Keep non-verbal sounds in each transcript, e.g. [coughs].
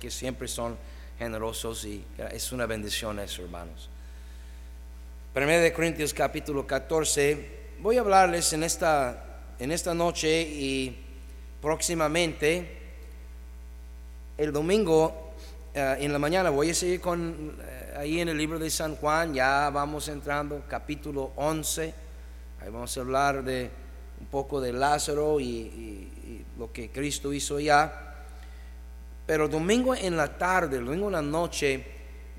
que siempre son generosos y es una bendición eso, hermanos. Primero de Corintios capítulo 14. Voy a hablarles en esta, en esta noche y próximamente el domingo eh, en la mañana voy a seguir con eh, ahí en el libro de San Juan, ya vamos entrando capítulo 11. Ahí vamos a hablar de un poco de Lázaro y lo que Cristo hizo ya. Pero domingo en la tarde, domingo en la noche,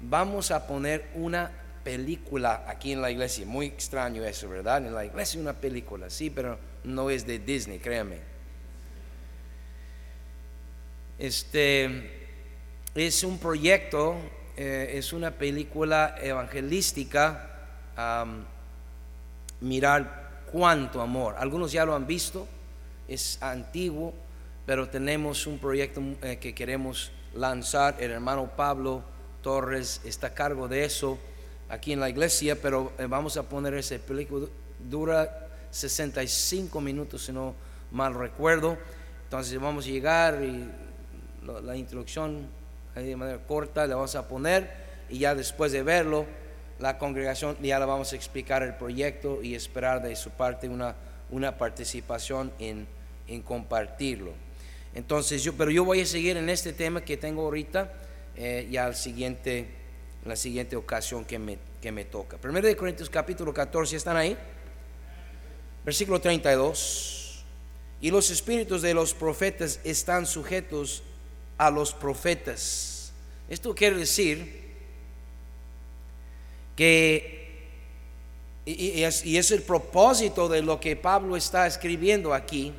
vamos a poner una película aquí en la iglesia. Muy extraño eso, ¿verdad? En la iglesia una película, sí, pero no es de Disney, créame. Este es un proyecto, eh, es una película evangelística. mirar cuánto amor. Algunos ya lo han visto, es antiguo pero tenemos un proyecto eh, que queremos lanzar. El hermano Pablo Torres está a cargo de eso aquí en la iglesia, pero eh, vamos a poner ese película. Dura 65 minutos, si no mal recuerdo. Entonces vamos a llegar y la introducción de manera corta la vamos a poner y ya después de verlo, la congregación ya le vamos a explicar el proyecto y esperar de su parte una, una participación en, en compartirlo. Entonces yo, pero yo voy a seguir en este tema que tengo ahorita eh, ya al siguiente, la siguiente ocasión que me, que me toca. Primero de Corintios capítulo 14, ¿están ahí? Versículo 32. Y los espíritus de los profetas están sujetos a los profetas. Esto quiere decir que, y es el propósito de lo que Pablo está escribiendo aquí,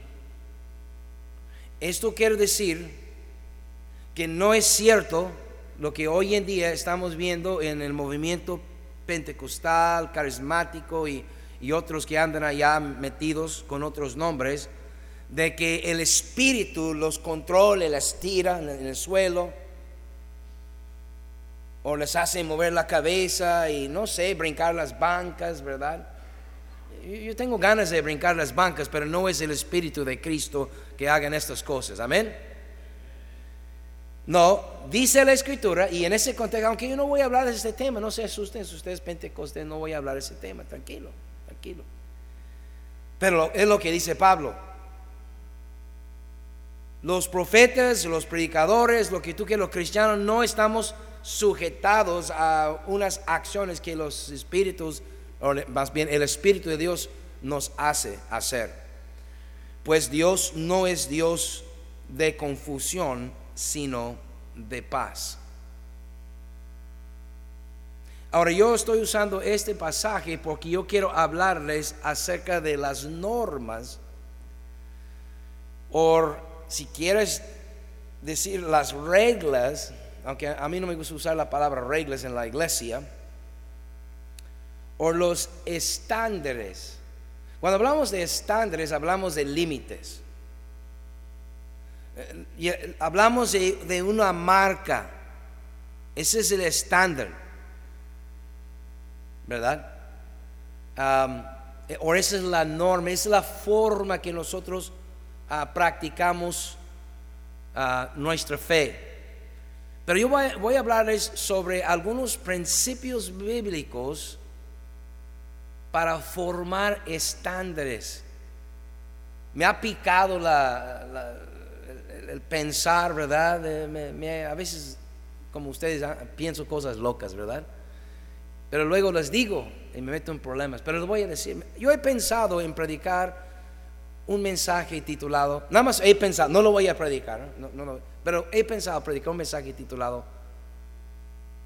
esto quiere decir que no es cierto lo que hoy en día estamos viendo en el movimiento pentecostal, carismático y, otros que andan allá metidos con otros nombres, de que el espíritu los controle, las tira en el suelo, o les hace mover la cabeza y no sé, brincar las bancas, ¿verdad? Yo tengo ganas de brincar las bancas, pero no es el Espíritu de Cristo que hagan estas cosas. Amén. No, dice la Escritura, y en ese contexto, aunque yo no voy a hablar de este tema, no se asusten si ustedes pentecostés, no voy a hablar de ese tema, tranquilo, tranquilo. Pero es lo que dice Pablo. Los profetas, los predicadores, lo que tú que los cristianos no estamos sujetados a unas acciones que los espíritus más bien el Espíritu de Dios nos hace hacer. Pues Dios no es Dios de confusión, sino de paz. Ahora yo estoy usando este pasaje porque yo quiero hablarles acerca de las normas, o si quieres decir las reglas, aunque a mí no me gusta usar la palabra reglas en la iglesia, o los estándares. Cuando hablamos de estándares, hablamos de límites. Eh, eh, hablamos de, una marca. Ese es el estándar. ¿Verdad? Eh, o esa es la norma, esa es la forma que nosotros ah, practicamos ah, nuestra fe. Pero yo voy, a hablarles sobre algunos principios bíblicos para formar estándares. Me ha picado el, pensar, ¿verdad? a veces, como ustedes, ah, pienso cosas locas, ¿verdad? Pero luego les digo y me meto en problemas. Pero les voy a decir, yo he pensado en predicar un mensaje titulado, nada más he pensado, no lo voy a predicar, pero he pensado predicar un mensaje titulado,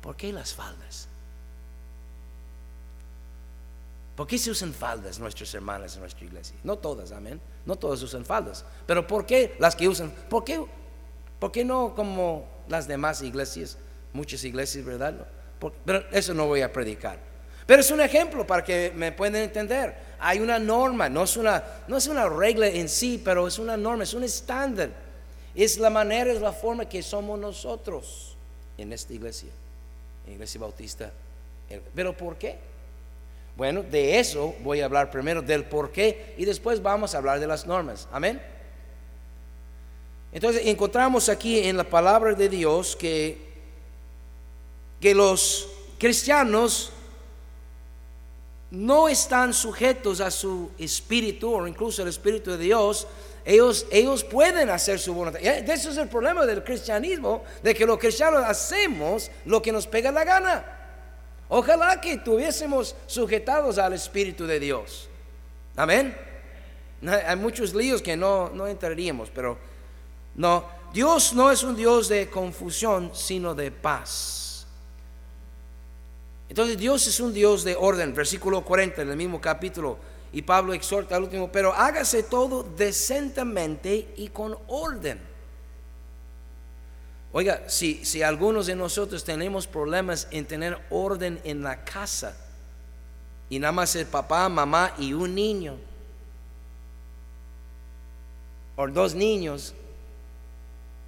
¿por qué las faldas? ¿Por qué se usan faldas nuestras hermanas en nuestra iglesia? No todas, amén. No todas usan faldas. Pero ¿por qué las que usan? ¿Por qué, por qué no como las demás iglesias? Muchas iglesias, ¿verdad? pero eso no voy a predicar. Pero es un ejemplo para que me puedan entender. Hay una norma, no es una, no es una regla en sí, pero es una norma, es un estándar. Es la manera, es la forma que somos nosotros en esta iglesia, en la iglesia bautista. Pero ¿por qué? Bueno, de eso voy a hablar primero, del por qué, y después vamos a hablar de las normas. Amén. Entonces encontramos aquí en la palabra de Dios que, que los cristianos no están sujetos a su espíritu o incluso al espíritu de Dios, ellos, ellos pueden hacer su voluntad. Ese es el problema del cristianismo, de que los cristianos hacemos lo que nos pega la gana. Ojalá que tuviésemos sujetados al espíritu de Dios. Amén. Hay muchos líos que no, no entraríamos, pero no, Dios no es un Dios de confusión, sino de paz. Entonces Dios es un Dios de orden, versículo 40 en el mismo capítulo y Pablo exhorta al último, pero hágase todo decentemente y con orden. Oiga, si, si algunos de nosotros tenemos problemas en tener orden en la casa, y nada más el papá, mamá y un niño, o dos niños,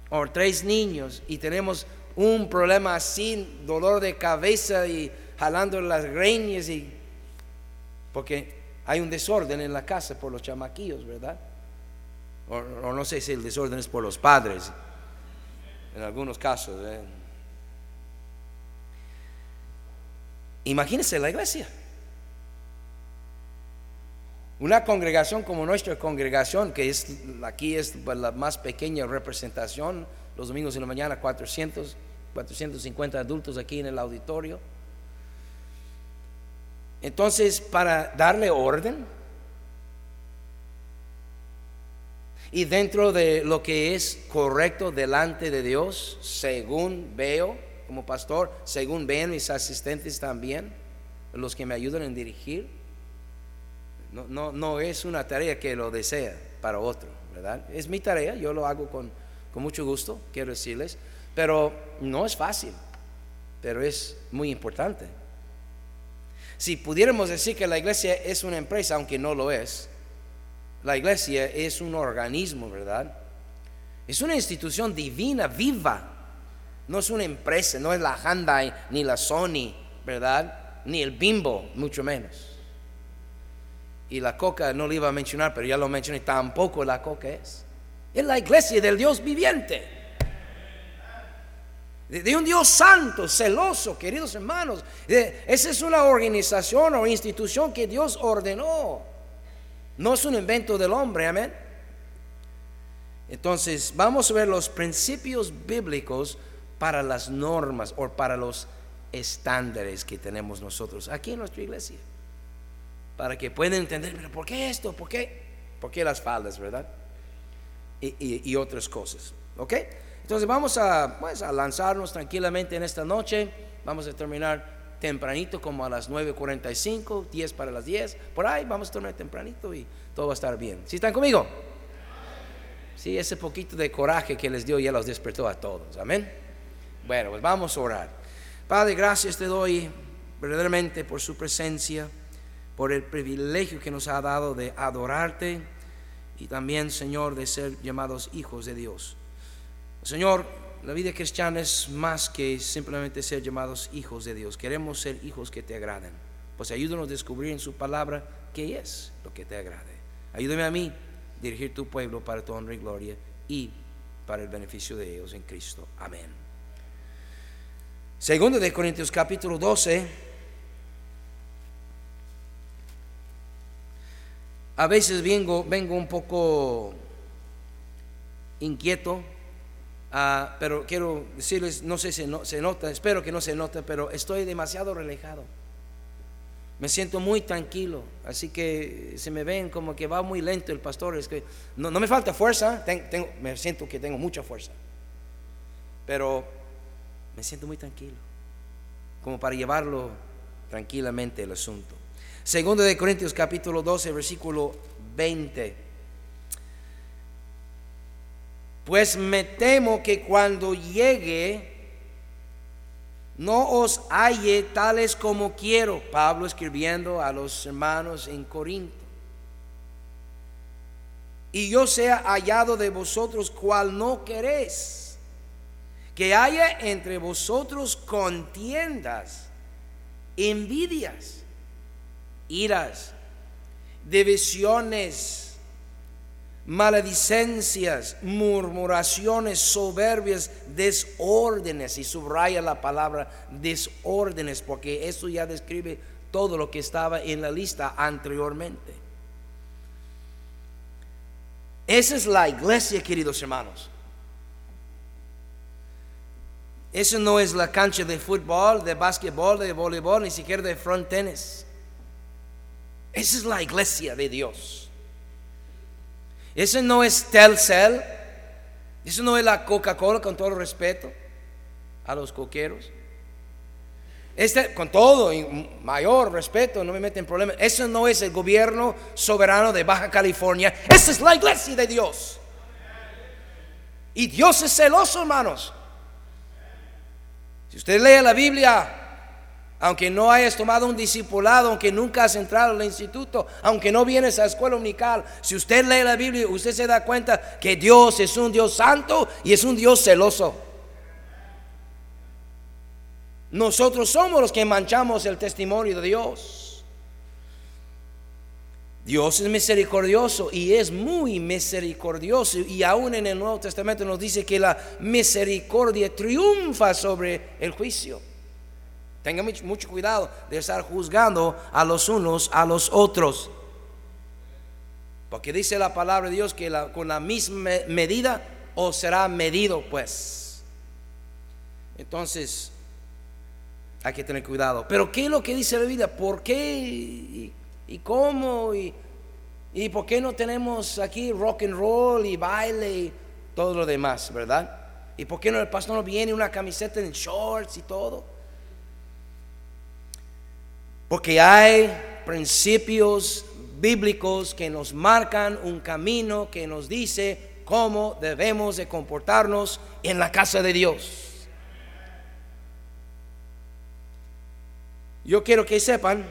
o tres niños, y tenemos un problema así, dolor de cabeza y jalando las greñas, y porque hay un desorden en la casa por los chamaquillos, ¿verdad? O, no sé si el desorden es por los padres, en algunos casos. ¿eh? Imagínense la iglesia. Una congregación como nuestra congregación, que es aquí es la más pequeña representación, los domingos en la mañana 400, 450 adultos aquí en el auditorio entonces, para darle orden y dentro de lo que es correcto delante de Dios, según veo como pastor, según ven mis asistentes también, los que me ayudan en dirigir, no, no, no es una tarea que lo desea para otro, ¿verdad? Es mi tarea, yo lo hago con, con mucho gusto, quiero decirles, pero no es fácil, pero es muy importante. Si pudiéramos decir que la iglesia es una empresa, aunque no lo es, la iglesia es un organismo, ¿verdad? Es una institución divina, viva. No es una empresa, no es la Hyundai ni la Sony, ¿verdad? Ni el Bimbo, mucho menos. Y la coca no le iba a mencionar, pero ya lo mencioné, tampoco la coca es. Es la iglesia del Dios viviente de un Dios santo, celoso, queridos hermanos. Esa es una organización o institución que Dios ordenó. No es un invento del hombre, amén. Entonces, vamos a ver los principios bíblicos para las normas o para los estándares que tenemos nosotros aquí en nuestra iglesia. Para que puedan entender, pero ¿por qué esto? ¿Por qué? ¿Por qué las faldas, verdad? Y, y otras cosas. ¿Ok? Entonces vamos a, pues, a lanzarnos tranquilamente en esta noche. Vamos a terminar tempranito, como a las 9.45, 10 para las 10. Por ahí vamos a terminar tempranito y todo va a estar bien. ¿Sí están conmigo? Sí, ese poquito de coraje que les dio ya los despertó a todos. Amén. Bueno, pues vamos a orar. Padre, gracias te doy verdaderamente por su presencia, por el privilegio que nos ha dado de adorarte y también, Señor, de ser llamados hijos de Dios. Señor, la vida cristiana es más que simplemente ser llamados hijos de Dios. Queremos ser hijos que te agraden. Pues ayúdanos a descubrir en su palabra qué es lo que te agrade. Ayúdame a mí dirigir tu pueblo para tu honra y gloria y para el beneficio de ellos en Cristo. Amén. Segundo de Corintios capítulo 12. A veces vengo, vengo un poco inquieto Ah, pero quiero decirles, no sé si se nota, espero que no se note, pero estoy demasiado relajado. Me siento muy tranquilo, así que se me ven como que va muy lento el pastor. Es que no, me falta fuerza, tengo, me siento que tengo mucha fuerza, pero me siento muy tranquilo, como para llevarlo tranquilamente el asunto. Segundo de Corintios capítulo 12, versículo 20. Pues me temo que cuando llegue no os halle tales como quiero. Pablo escribiendo a los hermanos en Corinto. Y yo sea hallado de vosotros cual no queréis. Que haya entre vosotros contiendas, envidias, iras, divisiones maledicencias, murmuraciones, soberbias, desórdenes. Y subraya la palabra desórdenes porque eso ya describe todo lo que estaba en la lista anteriormente. Esa es la iglesia, queridos hermanos. Eso no es la cancha de fútbol, de básquetbol, de voleibol, ni siquiera de front tennis. Esa es la iglesia de Dios. Eso no es Telcel. Eso no es la Coca-Cola, con todo respeto a los coqueros. Este, con todo mayor respeto, no me meten en problemas. Eso no es el gobierno soberano de Baja California. Esa es la iglesia de Dios. Y Dios es celoso, hermanos. Si usted lee la Biblia, aunque no hayas tomado un discipulado, aunque nunca has entrado al instituto, aunque no vienes a la escuela unical, si usted lee la Biblia, usted se da cuenta que Dios es un Dios santo y es un Dios celoso. Nosotros somos los que manchamos el testimonio de Dios. Dios es misericordioso y es muy misericordioso. Y aún en el Nuevo Testamento nos dice que la misericordia triunfa sobre el juicio. Tenga mucho cuidado de estar juzgando a los unos a los otros. Porque dice la palabra de Dios que con la misma medida os será medido, pues. Entonces, hay que tener cuidado. Pero ¿qué es lo que dice la Biblia? ¿Por qué y, cómo? Y, y, por qué no tenemos aquí rock and roll y baile y todo lo demás, verdad? ¿Y por qué no el pastor no viene una camiseta en shorts y todo? Porque hay principios bíblicos que nos marcan un camino que nos dice cómo debemos de comportarnos en la casa de Dios. Yo quiero que sepan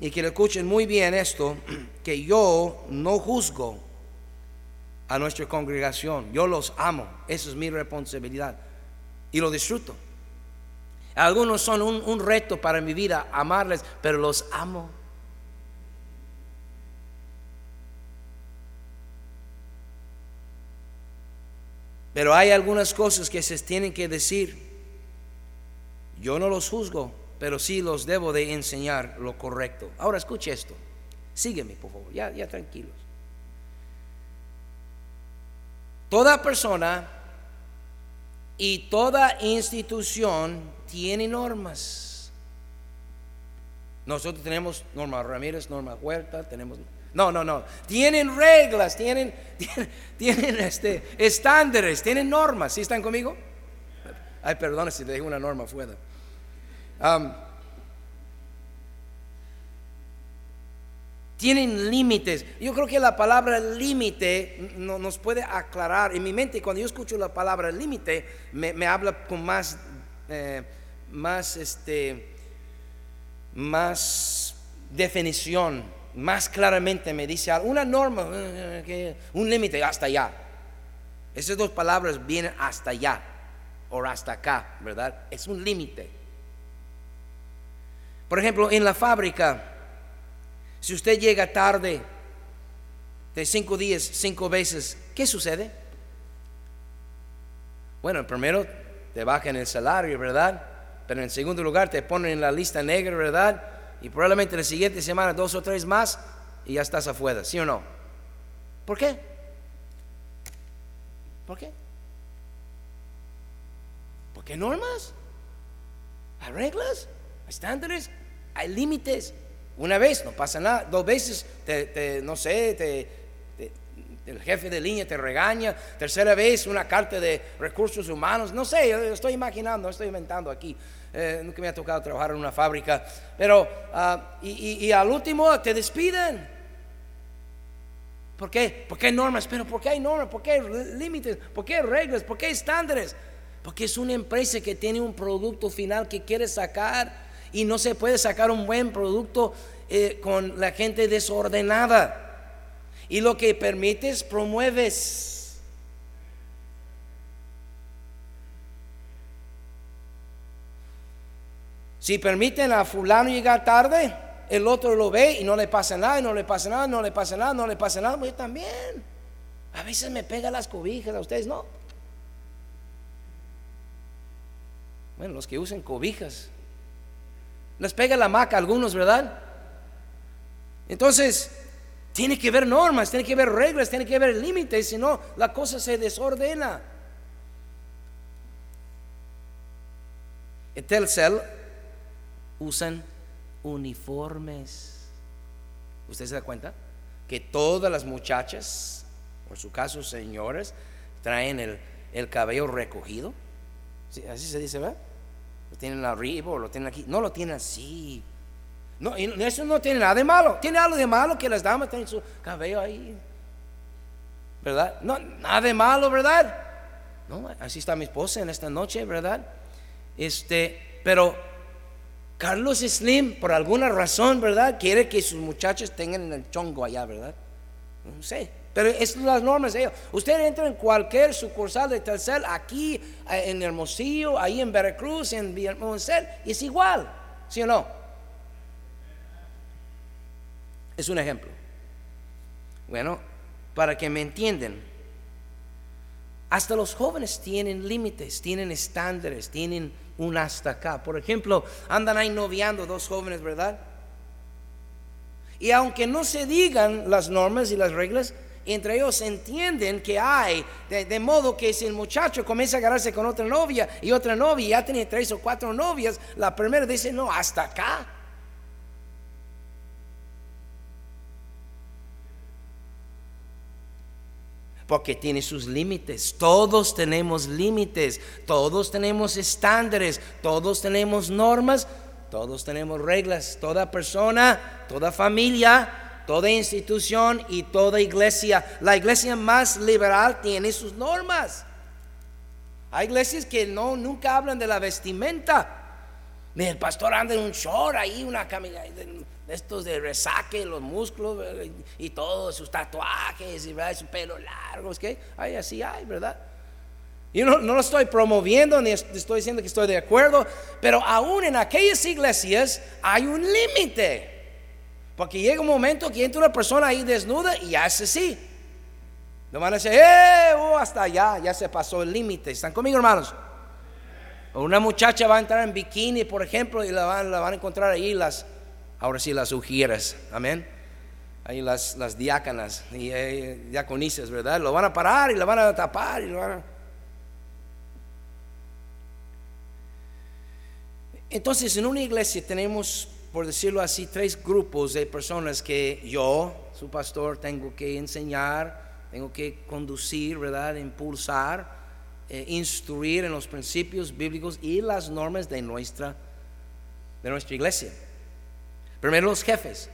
y que lo escuchen muy bien esto, [clears throat] que yo no juzgo a nuestra congregación, yo los amo, esa es mi responsabilidad y lo disfruto. Algunos son un, reto para mi vida, amarles, pero los amo. Pero hay algunas cosas que se tienen que decir. Yo no los juzgo, pero sí los debo de enseñar lo correcto. Ahora escuche esto. Sígueme, por favor. Ya, ya tranquilos. Toda persona y toda institución tiene normas. Nosotros tenemos Norma Ramírez, Norma Huerta, tenemos... No, no, no. Tienen reglas, tienen, [laughs] tienen, este, estándares, tienen normas. ¿Sí están conmigo? Ay, perdón si te dejo una norma fuera tienen límites. Yo creo que la palabra límite no, nos puede aclarar. En mi mente, cuando yo escucho la palabra límite, me, habla con más, eh, más, este, más definición, más claramente me dice una norma, eh, un límite hasta allá. Esas dos palabras vienen hasta allá o hasta acá, ¿verdad? Es un límite. Por ejemplo, en la fábrica, si usted llega tarde de cinco días, cinco veces, ¿qué sucede? Bueno, primero te bajan el salario, ¿verdad? Pero en segundo lugar te ponen en la lista negra, ¿verdad? Y probablemente la siguiente semana dos o tres más y ya estás afuera, ¿sí o no? ¿Por qué? ¿Por qué? ¿Por qué normas? ¿Hay reglas? estándares, hay límites. Una vez no pasa nada, dos veces, te, no sé, te, el jefe de línea te regaña, tercera vez una carta de recursos humanos, no sé, estoy imaginando, estoy inventando aquí, eh, nunca me ha tocado trabajar en una fábrica, pero ah, y, al último te despiden. ¿Por qué? Porque hay normas, pero ¿por qué hay normas? ¿Por qué hay límites? ¿Por qué hay reglas? ¿Por qué hay estándares? Porque es una empresa que tiene un producto final que quiere sacar y no se puede sacar un buen producto eh, con la gente desordenada. Y lo que permites, promueves. Si permiten a fulano llegar tarde, el otro lo ve y no le pasa nada, y no le pasa nada, no le pasa nada, no le pasa nada, pues también. A veces me pega las cobijas, a ustedes no. Bueno, los que usen cobijas. Les pega la maca a algunos, ¿verdad? Entonces, tiene que haber normas, tiene que haber reglas, tiene que haber límites, si no, la cosa se desordena. En Telcel usan uniformes. ¿Usted se da cuenta? Que todas las muchachas, por su caso señores, traen el, cabello recogido. Así se dice, ¿verdad? Lo tienen arriba o lo tienen aquí. No lo tienen así. No, eso no tiene nada de malo. Tiene algo de malo que las damas tienen su cabello ahí. ¿Verdad? No, nada de malo, ¿verdad? No, así está mi esposa en esta noche, ¿verdad? Este, pero Carlos Slim, por alguna razón, ¿verdad? Quiere que sus muchachos tengan el chongo allá, ¿verdad? No sé. Pero es las normas de ellos. Usted entra en cualquier sucursal de Telcel, aquí eh, en Hermosillo, ahí en Veracruz, en Villamoncel, y es igual, ¿sí o no? Es un ejemplo. Bueno, para que me entiendan, hasta los jóvenes tienen límites, tienen estándares, tienen un hasta acá. Por ejemplo, andan ahí noviando dos jóvenes, ¿verdad? Y aunque no se digan las normas y las reglas, entre ellos entienden que hay, de, modo que si el muchacho comienza a agarrarse con otra novia y otra novia, y ya tiene tres o cuatro novias, la primera dice, no, hasta acá. Porque tiene sus límites. Todos tenemos límites, todos tenemos estándares, todos tenemos normas, todos tenemos reglas. Toda persona, toda familia, toda institución y toda iglesia. La iglesia más liberal tiene sus normas. Hay iglesias que no nunca hablan de la vestimenta. El pastor anda en un short ahí, una camisa estos de resaque, los músculos y todos sus tatuajes y su pelo largo. Es que hay así hay, ¿verdad? Yo no, no, lo estoy promoviendo ni estoy diciendo que estoy de acuerdo, pero aún en aquellas iglesias hay un límite. Porque llega un momento que entra una persona ahí desnuda y hace así. No van a decir, ¡eh! Oh, hasta allá, ya se pasó el límite. ¿Están conmigo, hermanos? O una muchacha va a entrar en bikini, por ejemplo, y la van, la van a encontrar ahí las, ahora sí, las ujieras. Amén. Ahí las, las diácanas y eh, diaconisas, ¿verdad? Lo van a parar y la van a tapar y lo van a... Entonces, en una iglesia tenemos por decirlo así, tres grupos de personas que yo, su pastor, tengo que enseñar, tengo que conducir, ¿verdad? Impulsar, eh, instruir en los principios bíblicos y las normas de nuestra, de nuestra iglesia. Primero los jefes.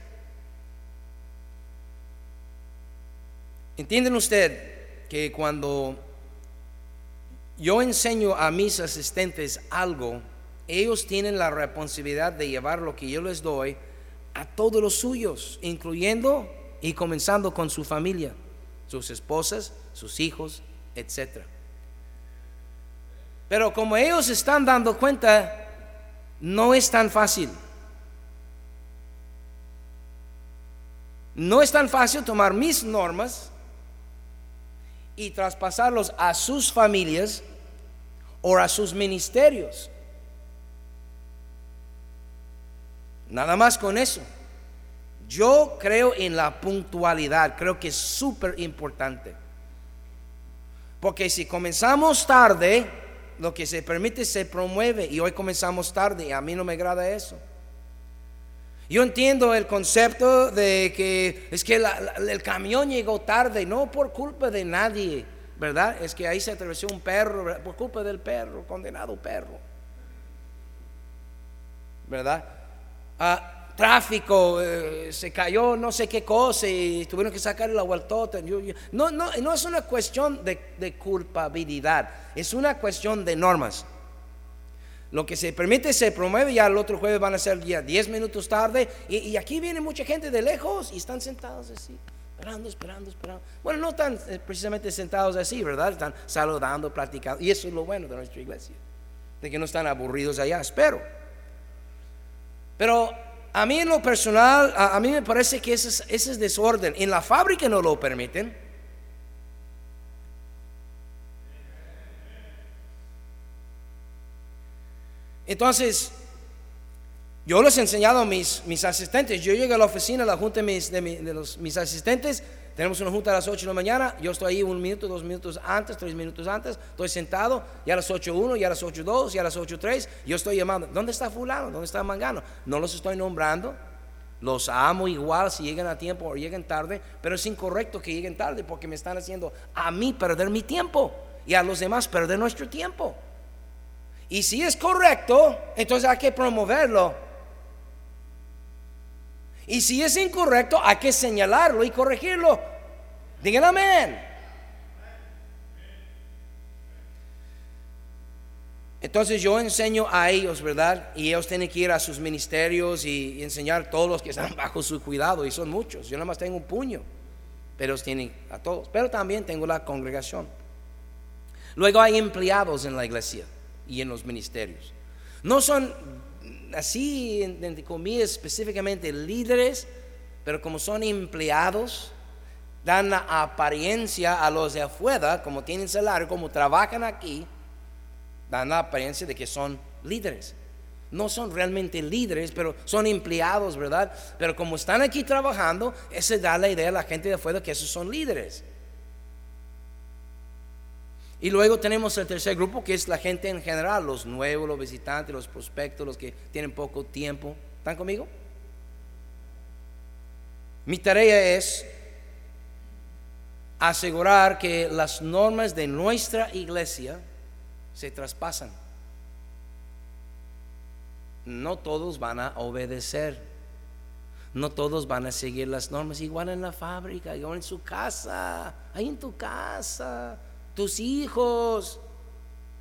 ¿Entienden usted que cuando yo enseño a mis asistentes algo, ellos tienen la responsabilidad de llevar lo que yo les doy a todos los suyos, incluyendo y comenzando con su familia, sus esposas, sus hijos, etc. Pero como ellos están dando cuenta, no es tan fácil. No es tan fácil tomar mis normas y traspasarlos a sus familias o a sus ministerios. Nada más con eso. Yo creo en la puntualidad, creo que es súper importante. Porque si comenzamos tarde, lo que se permite se promueve y hoy comenzamos tarde y a mí no me agrada eso. Yo entiendo el concepto de que es que el camión llegó tarde, no por culpa de nadie, ¿verdad? Es que ahí se atravesó un perro, por culpa del perro, condenado perro, ¿verdad? tráfico, eh, se cayó no sé qué cosa y tuvieron que sacar la vueltota. no, no, no es una cuestión de, culpabilidad, es una cuestión de normas. Lo que se permite se promueve, ya el otro jueves van a ser ya 10 minutos tarde y, aquí viene mucha gente de lejos y están sentados así, esperando, esperando, esperando. Bueno, no están eh, precisamente sentados así, ¿verdad? Están saludando, platicando y eso es lo bueno de nuestra iglesia, de que no están aburridos allá, espero. Pero a mí en lo personal, a, mí me parece que ese es, ese es desorden. En la fábrica no lo permiten. Entonces, yo les he enseñado a mis, mis asistentes. Yo llego a la oficina, la junta de mis, de, de los, mis asistentes. Tenemos una junta a las 8 de la mañana. Yo estoy ahí un minuto, dos minutos antes, tres minutos antes. Estoy sentado. Ya a las 8.1, ya a las 8.2, ya a las 8.3. Yo estoy llamando. ¿Dónde está Fulano? ¿Dónde está Mangano? No los estoy nombrando. Los amo igual si llegan a tiempo o llegan tarde. Pero es incorrecto que lleguen tarde porque me están haciendo a mí perder mi tiempo y a los demás perder nuestro tiempo. Y si es correcto, entonces hay que promoverlo y si es incorrecto, hay que señalarlo y corregirlo. Digan amén. Entonces yo enseño a ellos, ¿verdad? Y ellos tienen que ir a sus ministerios y, enseñar a todos los que están [laughs] bajo su cuidado. Y son muchos. Yo nada más tengo un puño. Pero tienen a todos. Pero también tengo la congregación. Luego hay empleados en la iglesia y en los ministerios. No son así, entre comillas, específicamente líderes, pero como son empleados, dan la apariencia a los de afuera, como tienen salario, como trabajan aquí, dan la apariencia de que son líderes. No son realmente líderes, pero son empleados, ¿verdad? Pero como están aquí trabajando, ese da la idea a la gente de afuera que esos son líderes. Y luego tenemos el tercer grupo, que es la gente en general, los nuevos, los visitantes, los prospectos, los que tienen poco tiempo. ¿Están conmigo? Mi tarea es asegurar que las normas de nuestra iglesia se traspasan. No todos van a obedecer. No todos van a seguir las normas, igual en la fábrica, igual en su casa, ahí en tu casa tus hijos.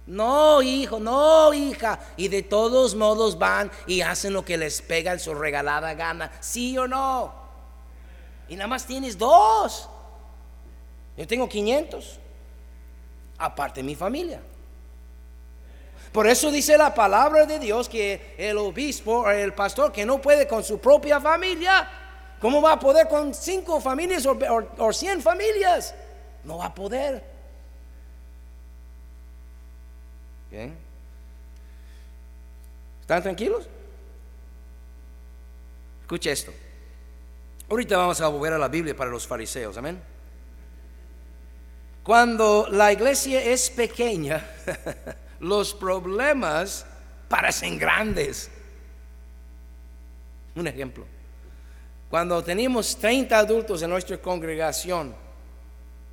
No, hijo, no, hija. Y de todos modos van y hacen lo que les pega en su regalada gana, sí o no. Y nada más tienes dos. Yo tengo 500, aparte de mi familia. Por eso dice la palabra de Dios que el obispo, el pastor que no puede con su propia familia, ¿cómo va a poder con cinco familias o, o cien familias? No va a poder. ¿Están tranquilos? Escuche esto. Ahorita vamos a volver a la Biblia para los fariseos, amén. Cuando la iglesia es pequeña, [laughs] los problemas parecen grandes. Un ejemplo. Cuando teníamos 30 adultos en nuestra congregación,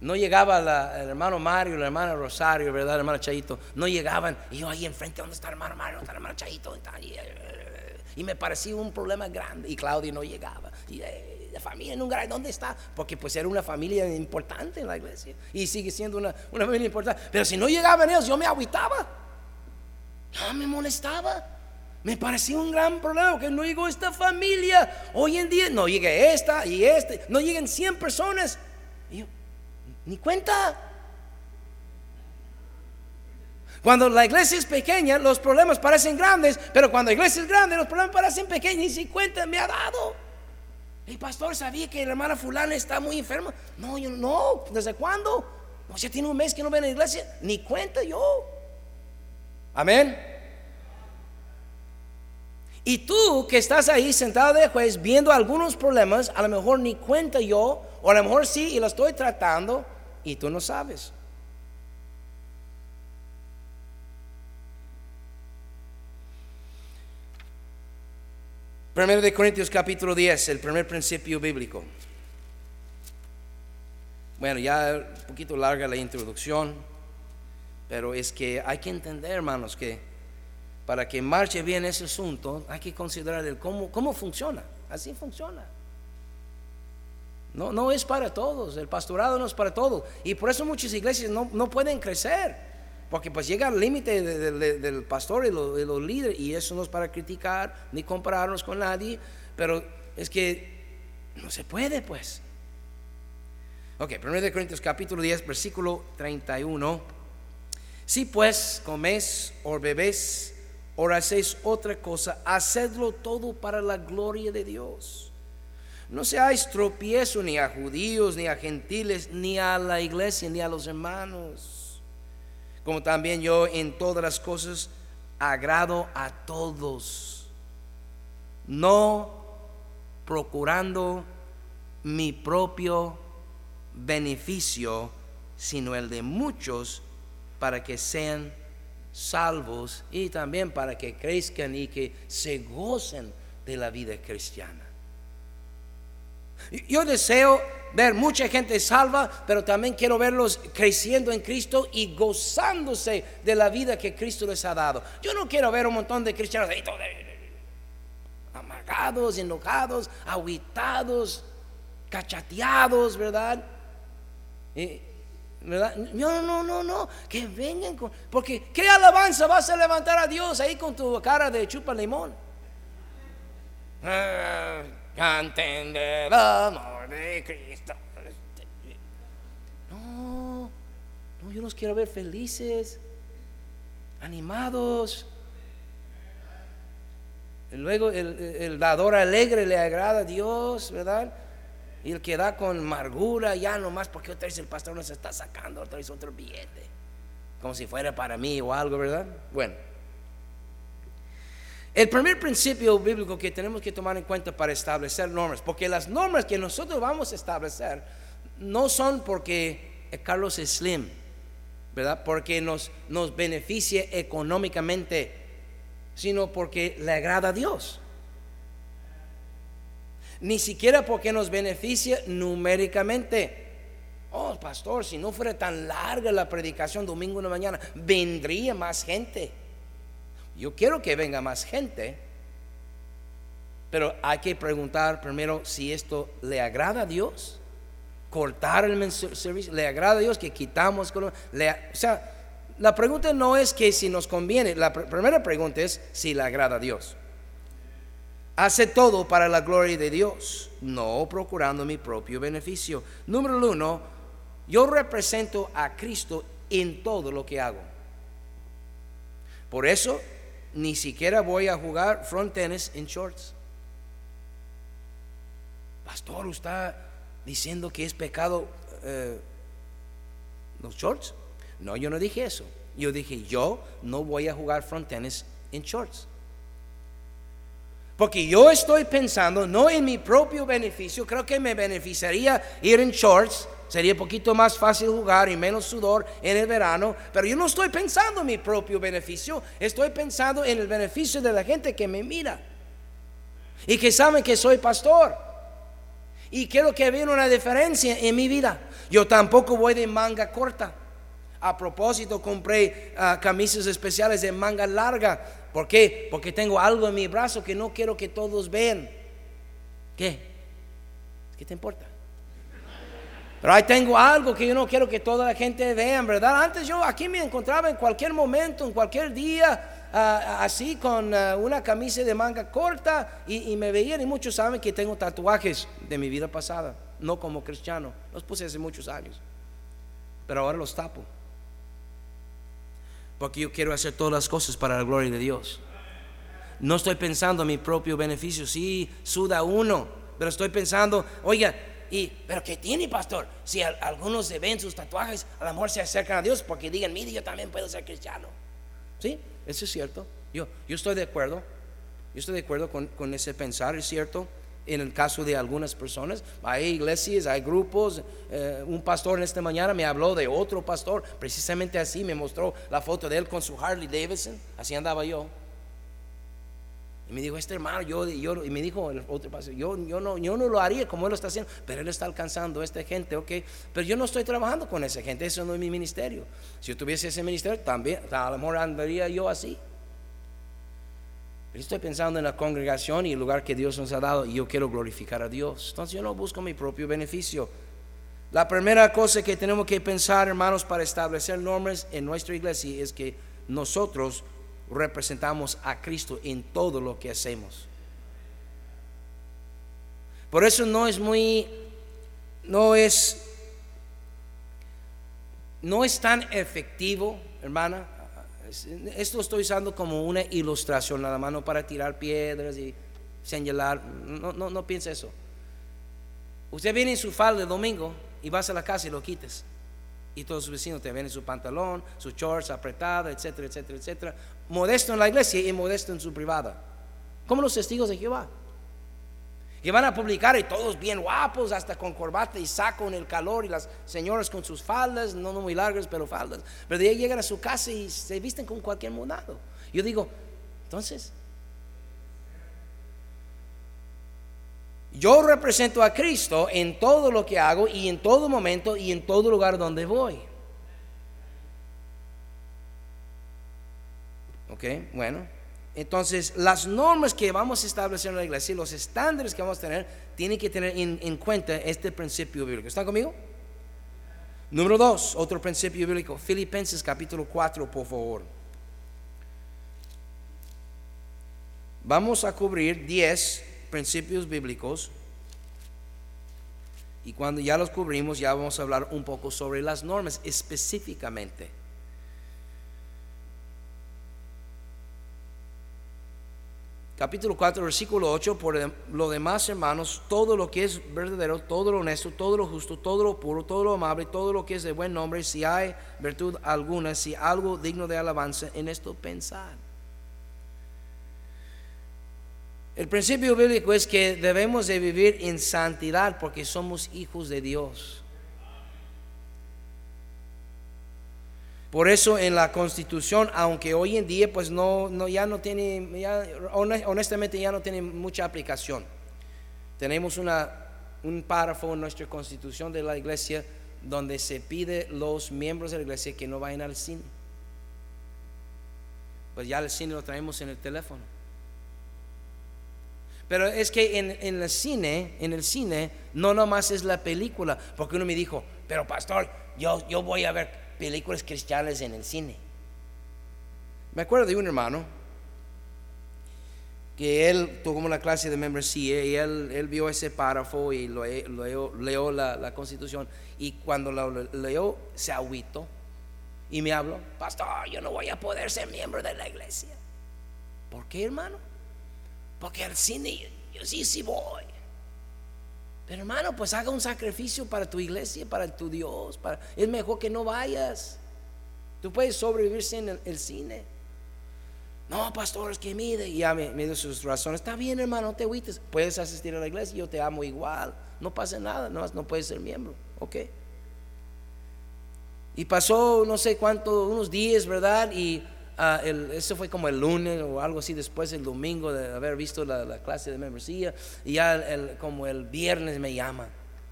no llegaba el hermano Mario, la hermana Rosario, ¿verdad? El hermano Chaito. No llegaban. Y yo ahí enfrente, ¿dónde está el hermano Mario? ¿Dónde está el hermano Chaito? Y me parecía un problema grande. Y Claudia no llegaba. Y eh, la familia en un gran, ¿dónde está? Porque pues era una familia importante en la iglesia. Y sigue siendo una, una familia importante. Pero si no llegaban ellos, yo me agüitaba. No me molestaba. Me parecía un gran problema que no llegó esta familia. Hoy en día no llega esta y este. No llegan 100 personas. Ni cuenta. Cuando la iglesia es pequeña, los problemas parecen grandes, pero cuando la iglesia es grande, los problemas parecen pequeños. Ni si cuenta me ha dado. El pastor sabía que la hermana fulana está muy enferma. No, yo no. ¿Desde cuándo? No, ya tiene un mes que no ve en la iglesia. Ni cuenta yo. Amén. Y tú que estás ahí sentado de juez viendo algunos problemas, a lo mejor ni cuenta yo, o a lo mejor sí y lo estoy tratando, y tú no sabes. Primero de Corintios capítulo 10, el primer principio bíblico. Bueno, ya un poquito larga la introducción, pero es que hay que entender, hermanos, que para que marche bien ese asunto, hay que considerar cómo, cómo funciona. Así funciona. No, no es para todos, el pastorado no es para todos. Y por eso muchas iglesias no, pueden crecer, porque pues llega al límite del pastor y, de los líderes, y eso no es para criticar ni compararnos con nadie, pero es que no se puede pues. Ok, 1 Corintios capítulo 10, versículo 31. Si pues coméis o bebéis o hacéis otra cosa, hacedlo todo para la gloria de Dios. No seáis tropiezo ni a judíos, ni a gentiles, ni a la iglesia, ni a los hermanos. Como también yo en todas las cosas agrado a todos, no procurando mi propio beneficio, sino el de muchos para que sean salvos y también para que crezcan y que se gocen de la vida cristiana. Yo deseo ver mucha gente salva, pero también quiero verlos creciendo en Cristo y gozándose de la vida que Cristo les ha dado. Yo no quiero ver un montón de cristianos amargados, enojados, aguitados, cachateados, ¿verdad? ¿verdad? No, no, no, no, que vengan con... Porque ¿qué alabanza vas a levantar a Dios ahí con tu cara de chupa limón? Ah, canten del amor de Cristo. No, no, yo los quiero ver felices, animados. Luego el, el dador alegre le agrada a Dios, ¿verdad? Y el que da con amargura, ya nomás porque otra vez el pastor nos está sacando otra vez otro billete. Como si fuera para mí o algo, ¿verdad? Bueno. El primer principio bíblico que tenemos que tomar en cuenta para establecer normas, porque las normas que nosotros vamos a establecer no son porque Carlos slim, ¿verdad? Porque nos, nos beneficie económicamente, sino porque le agrada a Dios ni siquiera porque nos beneficia numéricamente. Oh, pastor, si no fuera tan larga la predicación domingo en la mañana, vendría más gente. Yo quiero que venga más gente, pero hay que preguntar primero si esto le agrada a Dios. Cortar el servicio, le agrada a Dios que quitamos. o sea, la pregunta no es que si nos conviene, la primera pregunta es si le agrada a Dios hace todo para la gloria de Dios, no procurando mi propio beneficio. Número uno, yo represento a Cristo en todo lo que hago. Por eso, ni siquiera voy a jugar front tennis en shorts. Pastor, ¿usted está diciendo que es pecado eh, los shorts? No, yo no dije eso. Yo dije, yo no voy a jugar front tennis en shorts. Porque yo estoy pensando no en mi propio beneficio, creo que me beneficiaría ir en shorts, sería un poquito más fácil jugar y menos sudor en el verano, pero yo no estoy pensando en mi propio beneficio, estoy pensando en el beneficio de la gente que me mira y que saben que soy pastor. Y quiero que vean una diferencia en mi vida. Yo tampoco voy de manga corta. A propósito, compré ah, camisas especiales de manga larga ¿Por qué? Porque tengo algo en mi brazo que no quiero que todos vean. ¿Qué? ¿Qué te importa? Pero ahí tengo algo que yo no quiero que toda la gente vea, ¿verdad? Antes yo aquí me encontraba en cualquier momento, en cualquier día, ah, así con ah, una camisa de manga corta y, y, me veían y muchos saben que tengo tatuajes de mi vida pasada, no como cristiano, los puse hace muchos años, pero ahora los tapo porque yo quiero hacer todas las cosas para la gloria de Dios. No estoy pensando en mi propio beneficio, sí, suda uno, pero estoy pensando, oiga, y, pero ¿qué tiene, pastor? Si algunos se ven sus tatuajes, a lo mejor se acercan a Dios porque digan, mire, yo también puedo ser cristiano. Sí, eso es cierto. Yo, yo estoy de acuerdo. Yo estoy de acuerdo con, con ese pensar, es cierto en el caso de algunas personas. Hay iglesias, hay grupos. Eh, un pastor en esta mañana me habló de otro pastor, precisamente así, me mostró la foto de él con su Harley Davidson. Así andaba yo. Y me dijo, este hermano, yo, y me dijo el otro pastor, yo, yo, no, yo no lo haría como él lo está haciendo, pero él está alcanzando a esta gente, ok. Pero yo no estoy trabajando con esa gente, eso no es mi ministerio. Si yo tuviese ese ministerio, también, a lo mejor andaría yo así. Estoy pensando en la congregación y el lugar que Dios nos ha dado y yo quiero glorificar a Dios. Entonces yo no busco mi propio beneficio. La primera cosa que tenemos que pensar, hermanos, para establecer normas en nuestra iglesia es que nosotros representamos a Cristo en todo lo que hacemos. Por eso no es muy, no es, no es tan efectivo, hermana, esto estoy usando como una ilustración nada más, no para tirar piedras y señalar. No, no, no piense eso. Usted viene en su falda el domingo y vas a la casa y lo quites. Y todos sus vecinos te ven en su pantalón, su shorts apretada, etcétera, etcétera, etcétera. Modesto en la iglesia y modesto en su privada. Como los testigos de Jehová. Y van a publicar y todos bien guapos, hasta con corbata y saco en el calor, y las señoras con sus faldas, no, muy largas, pero faldas. Pero de ahí llegan a su casa y se visten con cualquier monado. Yo digo, entonces, yo represento a Cristo en todo lo que hago y en todo momento y en todo lugar donde voy. Ok, bueno. Entonces, las normas que vamos a establecer en la iglesia, los estándares que vamos a tener, tienen que tener en, cuenta este principio bíblico. ¿Están conmigo? Número dos, otro principio bíblico, Filipenses capítulo 4, por favor. Vamos a cubrir 10 principios bíblicos y cuando ya los cubrimos ya vamos a hablar un poco sobre las normas específicamente. Capítulo 4, versículo 8, por lo demás, hermanos, todo lo que es verdadero, todo lo honesto, todo lo justo, todo lo puro, todo lo amable, todo lo que es de buen nombre, si hay virtud alguna, si algo digno de alabanza, en esto pensar. El principio bíblico es que debemos de vivir en santidad porque somos hijos de Dios. Por eso en la constitución, aunque hoy en día pues no, no ya no tiene, honestamente ya no tiene mucha aplicación. Tenemos un párrafo en nuestra constitución de la iglesia donde se pide los miembros de la iglesia que no vayan al cine. Pues ya el cine lo traemos en el teléfono. Pero es que en, en el cine, en el cine, no nomás es la película, porque uno me dijo, pero pastor, yo, yo voy a ver películas cristianas en el cine. Me acuerdo de un hermano que él tuvo una clase de membresía y él, él vio ese párrafo y lo, leyó la, la, constitución y cuando lo leyó se agüitó y me habló, pastor, yo no voy a poder ser miembro de la iglesia. ¿Por qué, hermano? Porque al cine yo sí, sí voy. Pero hermano, pues haga un sacrificio para tu iglesia, para tu Dios. Para, es mejor que no vayas. Tú puedes sobrevivir sin el, cine. No, pastor, es que mide. Y ya me, dio sus razones. Está bien, hermano, no te agüites. Puedes asistir a la iglesia, yo te amo igual. No pasa nada, no, no puedes ser miembro. Ok. Y pasó no sé cuánto, unos días, ¿verdad? Y Ah, eso fue como el lunes o algo así después el domingo de haber visto la, clase de membresía y ya el, como el viernes me llama,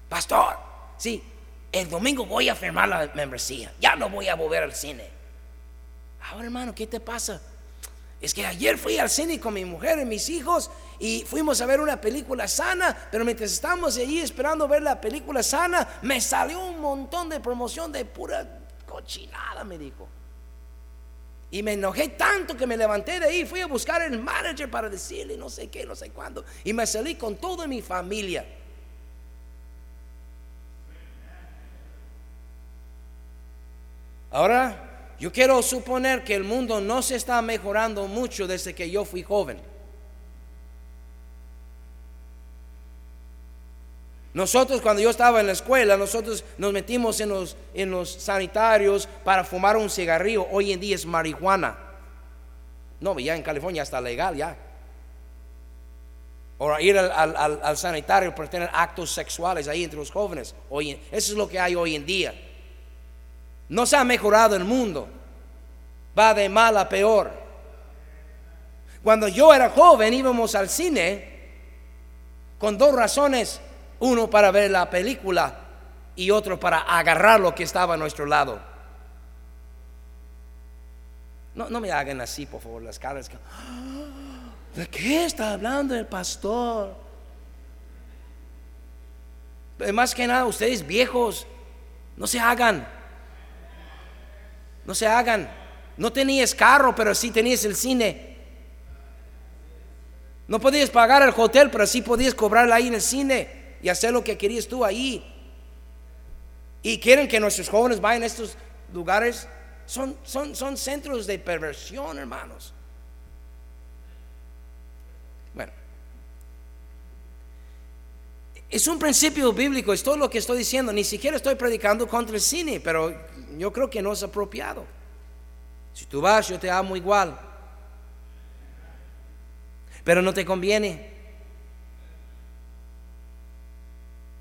pastor, sí, el domingo voy a firmar la membresía, ya no voy a volver al cine. Ahora hermano, ¿qué te pasa? Es que ayer fui al cine con mi mujer y mis hijos y fuimos a ver una película sana, pero mientras estábamos allí esperando ver la película sana, me salió un montón de promoción de pura cochinada, me dijo. Y me enojé tanto que me levanté de ahí, fui a buscar el manager para decirle no sé qué, no sé cuándo. Y me salí con toda mi familia. Ahora, yo quiero suponer que el mundo no se está mejorando mucho desde que yo fui joven. Nosotros cuando yo estaba en la escuela, nosotros nos metimos en los, en los sanitarios para fumar un cigarrillo. Hoy en día es marihuana. No, ya en California está legal ya. O ir al, sanitario para tener actos sexuales ahí entre los jóvenes. Hoy, eso es lo que hay hoy en día. No se ha mejorado el mundo. Va de mal a peor. Cuando yo era joven íbamos al cine con dos razones uno para ver la película y otro para agarrar lo que estaba a nuestro lado. No, no me hagan así, por favor, las caras. [gasps] ¿De qué está hablando el pastor? Más que nada, ustedes viejos, no se hagan. No se hagan. No tenías carro, pero sí tenías el cine. No podías pagar el hotel, pero sí podías cobrar ahí en el cine y hacer lo que querías tú ahí. Y quieren que nuestros jóvenes vayan a estos lugares. Son, son, son centros de perversión, hermanos. Bueno, Es un principio bíblico, es todo lo que estoy diciendo. Ni siquiera estoy predicando contra el cine, pero yo creo que no es apropiado. Si tú vas, yo te amo igual. Pero no te conviene.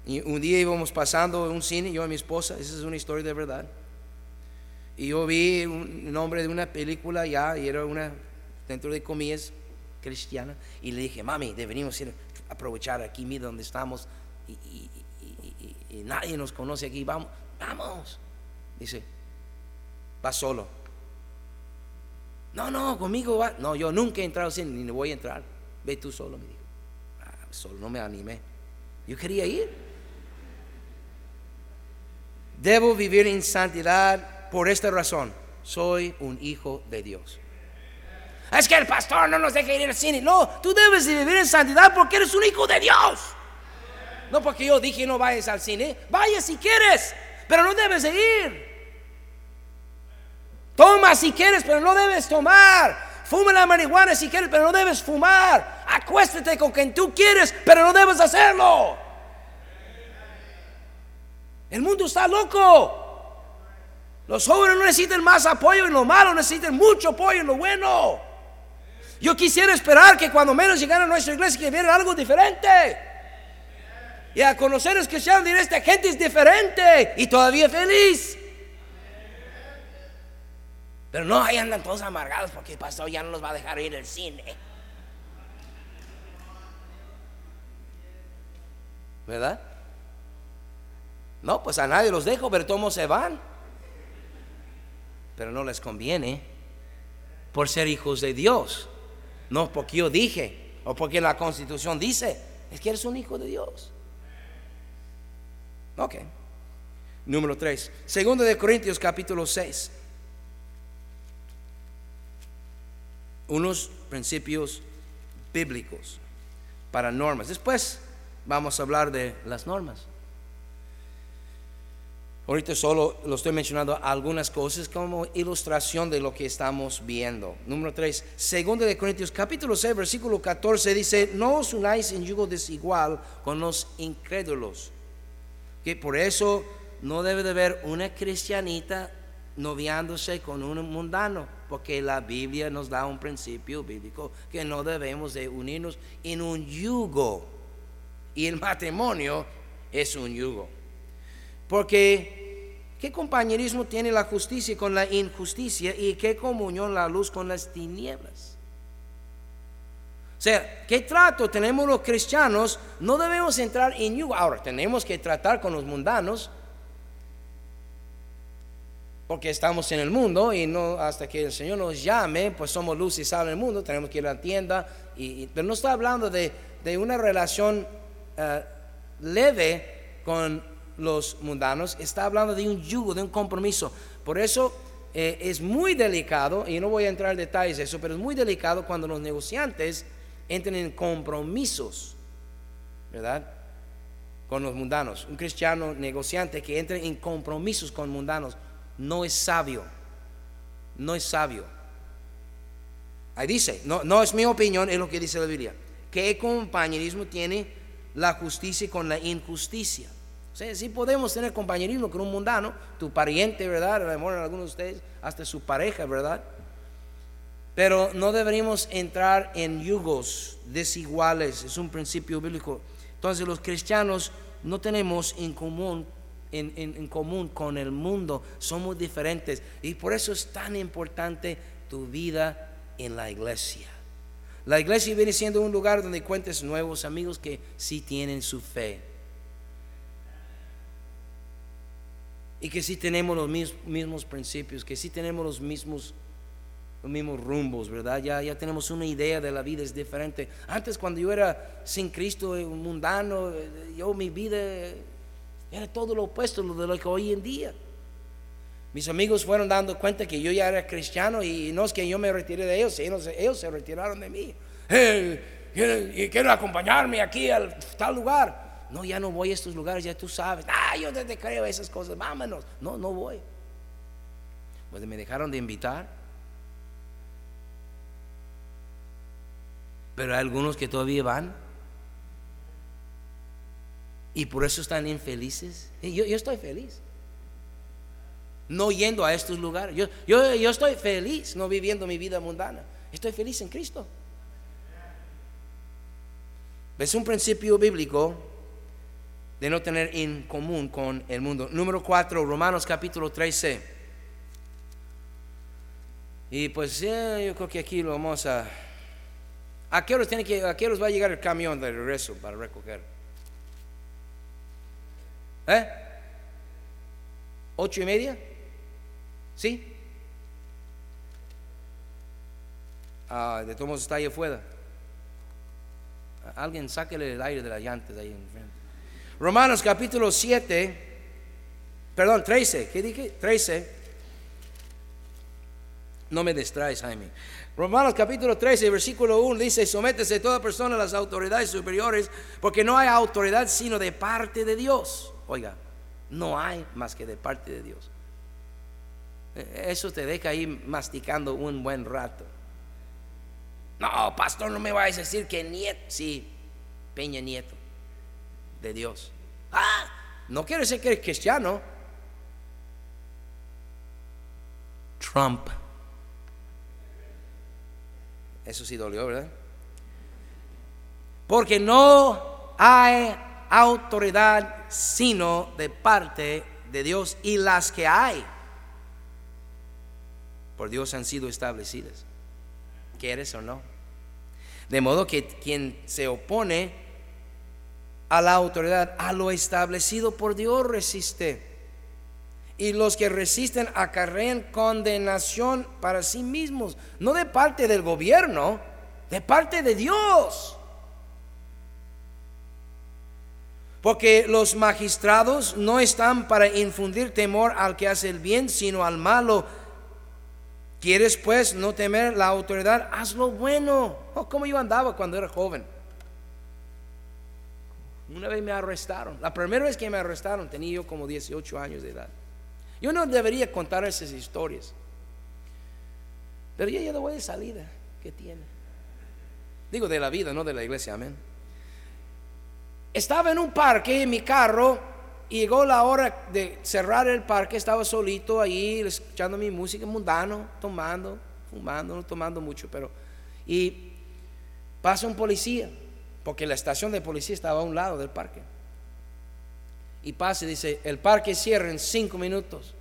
Un día íbamos pasando un cine, yo y mi esposa, esa es una historia de verdad. Y yo vi un nombre de una película ya, y era una, dentro de comillas, cristiana. Y le dije, mami, deberíamos ir aprovechar aquí, mira donde estamos, y, nadie nos conoce aquí, vamos, vamos. Dice, va solo. No, no, conmigo va. No, yo nunca he entrado sin ni voy a entrar. Ve tú solo, me dijo. Ah, solo no me animé. Yo quería ir. Debo vivir en santidad por esta razón. Soy un hijo de Dios. Es que el pastor no nos deja ir al cine. No, tú debes de vivir en santidad porque eres un hijo de Dios. No porque yo dije no vayas al cine. Vaya si quieres, pero no debes de ir. Toma si quieres, pero no debes tomar. Fuma la marihuana si quieres, pero no debes fumar. Acuéstate con quien tú quieres, pero no debes hacerlo. El mundo está loco. Los jóvenes no necesitan más apoyo en lo malo, necesitan mucho apoyo en lo bueno. Yo quisiera esperar que cuando menos llegara a nuestra iglesia que viera algo diferente. Y a conocer a los cristianos diré, esta gente es diferente y todavía feliz. Pero no, ahí andan todos amargados porque el pastor ya no los va a dejar ir al cine. ¿Verdad? No, pues a nadie los dejo, pero todos se van. Pero no les conviene por ser hijos de Dios. No porque yo dije o porque la constitución dice. Es que eres un hijo de Dios. Ok. Número 3. Segundo de Corintios capítulo 6. Unos principios bíblicos para normas. Después vamos a hablar de las normas. Ahorita solo lo estoy mencionando algunas cosas como ilustración de lo que estamos viendo. Número 3, segundo de Corintios capítulo 6, versículo 14 dice, no os unáis en yugo desigual con los incrédulos. Que por eso no debe de haber una cristianita noviándose con un mundano, porque la Biblia nos da un principio bíblico que no debemos de unirnos en un yugo. Y el matrimonio es un yugo. Porque, ¿qué compañerismo tiene la justicia con la injusticia y qué comunión la luz con las tinieblas? O sea, ¿qué trato tenemos los cristianos? No debemos entrar en yugo. Ahora, tenemos que tratar con los mundanos porque estamos en el mundo y no hasta que el Señor nos llame, pues somos luz y sal en el mundo, tenemos que ir a la tienda, y, pero no está hablando de, una relación eh, leve con los mundanos, está hablando de un yugo, de un compromiso. Por eso eh, es muy delicado, y no voy a entrar en detalles de eso, pero es muy delicado cuando los negociantes entran en compromisos, ¿verdad? Con los mundanos. Un cristiano negociante que entre en compromisos con mundanos no es sabio, no es sabio. Ahí dice, no, no es mi opinión, es lo que dice la Biblia. ¿Qué compañerismo tiene la justicia con la injusticia? Sí, sí podemos tener compañerismo con un mundano, tu pariente, ¿verdad? A lo algunos de ustedes, hasta su pareja, ¿verdad? Pero no deberíamos entrar en yugos desiguales, es un principio bíblico. Entonces los cristianos no tenemos en común, en, en común con el mundo, somos diferentes. Y por eso es tan importante tu vida en la iglesia. La iglesia viene siendo un lugar donde cuentes nuevos amigos que sí tienen su fe y que sí tenemos los mismos, principios, que sí tenemos los mismos, los mismos rumbos, ¿verdad? Ya, ya tenemos una idea de la vida, es diferente. Antes cuando yo era sin Cristo, eh, mundano, eh, yo mi vida era todo lo opuesto de lo que hoy en día. Mis amigos fueron dando cuenta que yo ya era cristiano y no es que yo me retiré de ellos, ellos, ellos se retiraron de mí. y quiero acompañarme aquí al tal lugar no, ya no voy a estos lugares, ya tú sabes, ah, yo te creo esas cosas, vámonos. No, no voy. Pues me dejaron de invitar. Pero hay algunos que todavía van. Y por eso están infelices. Yo, yo estoy feliz. No yendo a estos lugares. Yo, yo, yo estoy feliz no viviendo mi vida mundana. Estoy feliz en Cristo. Es un principio bíblico de no tener en común con el mundo. Número 4, Romanos capítulo 13. Y pues yo creo que aquí lo vamos a... ¿A qué horas, tiene que, ¿A qué va a llegar el camión de regreso para recoger? ¿Eh? ¿Ocho y media? ¿Sí? Ah, de todos está ahí afuera. Alguien sáquele el aire de la llanta de ahí enfrente. Romanos capítulo 7, perdón, 13, ¿qué dije? 13. No me distraes, Jaime. Romanos capítulo 13, versículo 1 dice, sométese toda persona a las autoridades superiores, porque no hay autoridad sino de parte de Dios. Oiga, no hay más que de parte de Dios. E, eso te deja ahí masticando un buen rato. No, pastor, no me vayas a decir que Nieto, sí, Peña Nieto, de Dios. Ah, no quiere decir que eres cristiano. Trump. Eso sí dolió, ¿verdad? Porque no hay autoridad sino de parte de Dios y las que hay por Dios han sido establecidas quieres o no. De modo que quien se opone a la autoridad, a lo establecido por Dios, resiste. Y los que resisten acarrean condenación para sí mismos, no de parte del gobierno, de parte de Dios. Porque los magistrados no están para infundir temor al que hace el bien, sino al malo ¿Quieres pues no temer la autoridad? Haz lo bueno. Oh, como yo andaba cuando era joven. Una vez me arrestaron. La primera vez que me arrestaron tenía yo como 18 años de edad. Yo no debería contar esas historias. Pero ya, ya de salida. ¿Qué tiene? Digo de la vida, no de la iglesia. Amén. Estaba en un parque en mi carro y llegó la hora de cerrar el parque, estaba solito ahí, escuchando mi música mundano, tomando, fumando, no tomando mucho, pero... Y pasa un policía, porque la estación de policía estaba a un lado del parque. Y pasa y dice, el parque cierra en cinco minutos.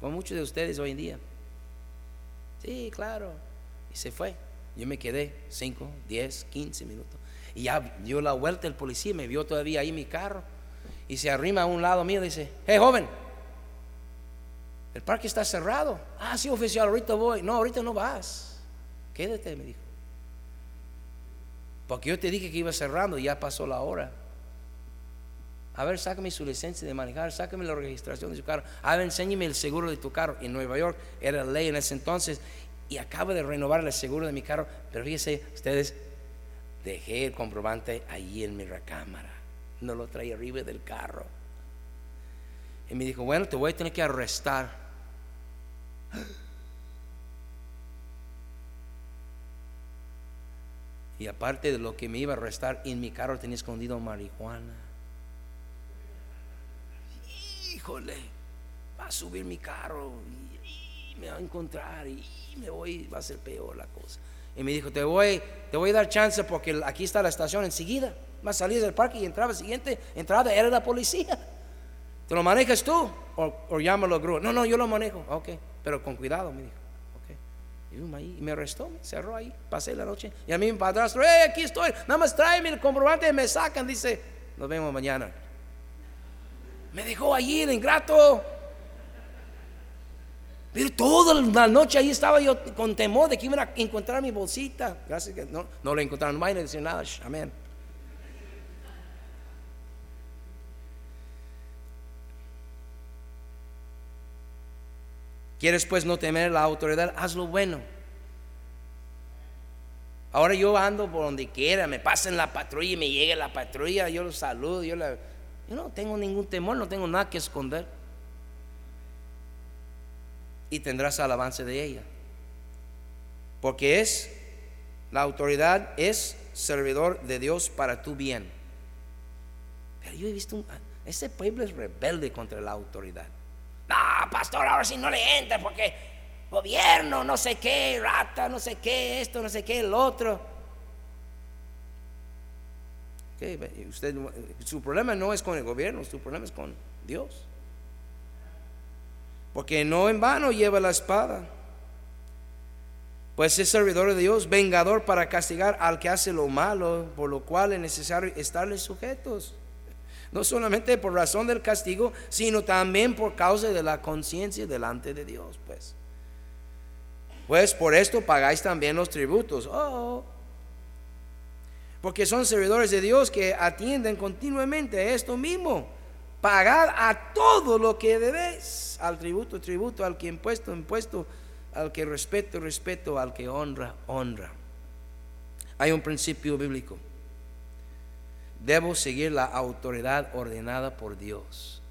Como muchos de ustedes hoy en día. Sí, claro. Y se fue. Yo me quedé cinco, diez, quince minutos. Y ya dio la vuelta el policía, me vio todavía ahí mi carro y se arrima a un lado mío y dice, hey joven, el parque está cerrado. Ah, sí, oficial, ahorita voy. No, ahorita no vas. Quédate, me dijo. Porque yo te dije que iba cerrando y ya pasó la hora. A ver, sácame su licencia de manejar, sácame la registración de su carro. A ver, enséñame el seguro de tu carro. En Nueva York era ley en ese entonces y acabo de renovar el seguro de mi carro. Pero fíjense, ustedes, dejé el comprobante ahí en mi recámara no lo traía arriba del carro. Y me dijo, bueno, te voy a tener que arrestar. Y aparte de lo que me iba a arrestar, en mi carro tenía escondido marihuana. Híjole, va a subir mi carro y, me va a encontrar y, me voy, va a ser peor la cosa. Y me dijo, te voy, te voy a dar chance porque aquí está la estación enseguida. Más salías del parque y entraba, siguiente entrada era la policía. ¿Te lo manejas tú? O, o llámalo a grúa. No, no, yo lo manejo. Ok, pero con cuidado, me dijo. Y me arrestó, cerró ahí. Pasé la noche. Y a mí mi padrastro, hey, aquí estoy. Nada más tráeme el comprobante y me sacan. Dice, nos vemos mañana. Me dejó allí el ingrato. Pero toda la noche ahí estaba yo con temor de que iban a encontrar mi bolsita. Gracias que no, no lo encontraron. No vayan a decir nada. Amén. ¿Quieres pues no temer la autoridad? Haz lo bueno. Ahora yo ando por donde quiera, me pasen la patrulla y me llega la patrulla, yo los saludo, yo, yo no tengo ningún temor, no tengo nada que esconder. Y tendrás alabanza de ella. Porque es, la autoridad es servidor de Dios para tu bien. Pero yo he visto, un, ese pueblo es rebelde contra la autoridad. No, pastor, ahora sí no le entra porque gobierno, no sé qué, rata, no sé qué, esto, no sé qué, el otro. usted, su problema no es con el gobierno, su problema es con Dios. Porque no en vano lleva la espada. Pues es servidor de Dios, vengador para castigar al que hace lo malo, por lo cual es necesario estarle sujetos. No solamente por razón del castigo, sino también por causa de la conciencia delante de Dios, pues. Pues por esto pagáis también los tributos. Oh, porque son servidores de Dios que atienden continuamente a esto mismo. Pagad a todo lo que debéis, al tributo, tributo, al que impuesto, impuesto, al que respeto, respeto, al que honra, honra. Hay un principio bíblico. Debo seguir la autoridad ordenada por Dios.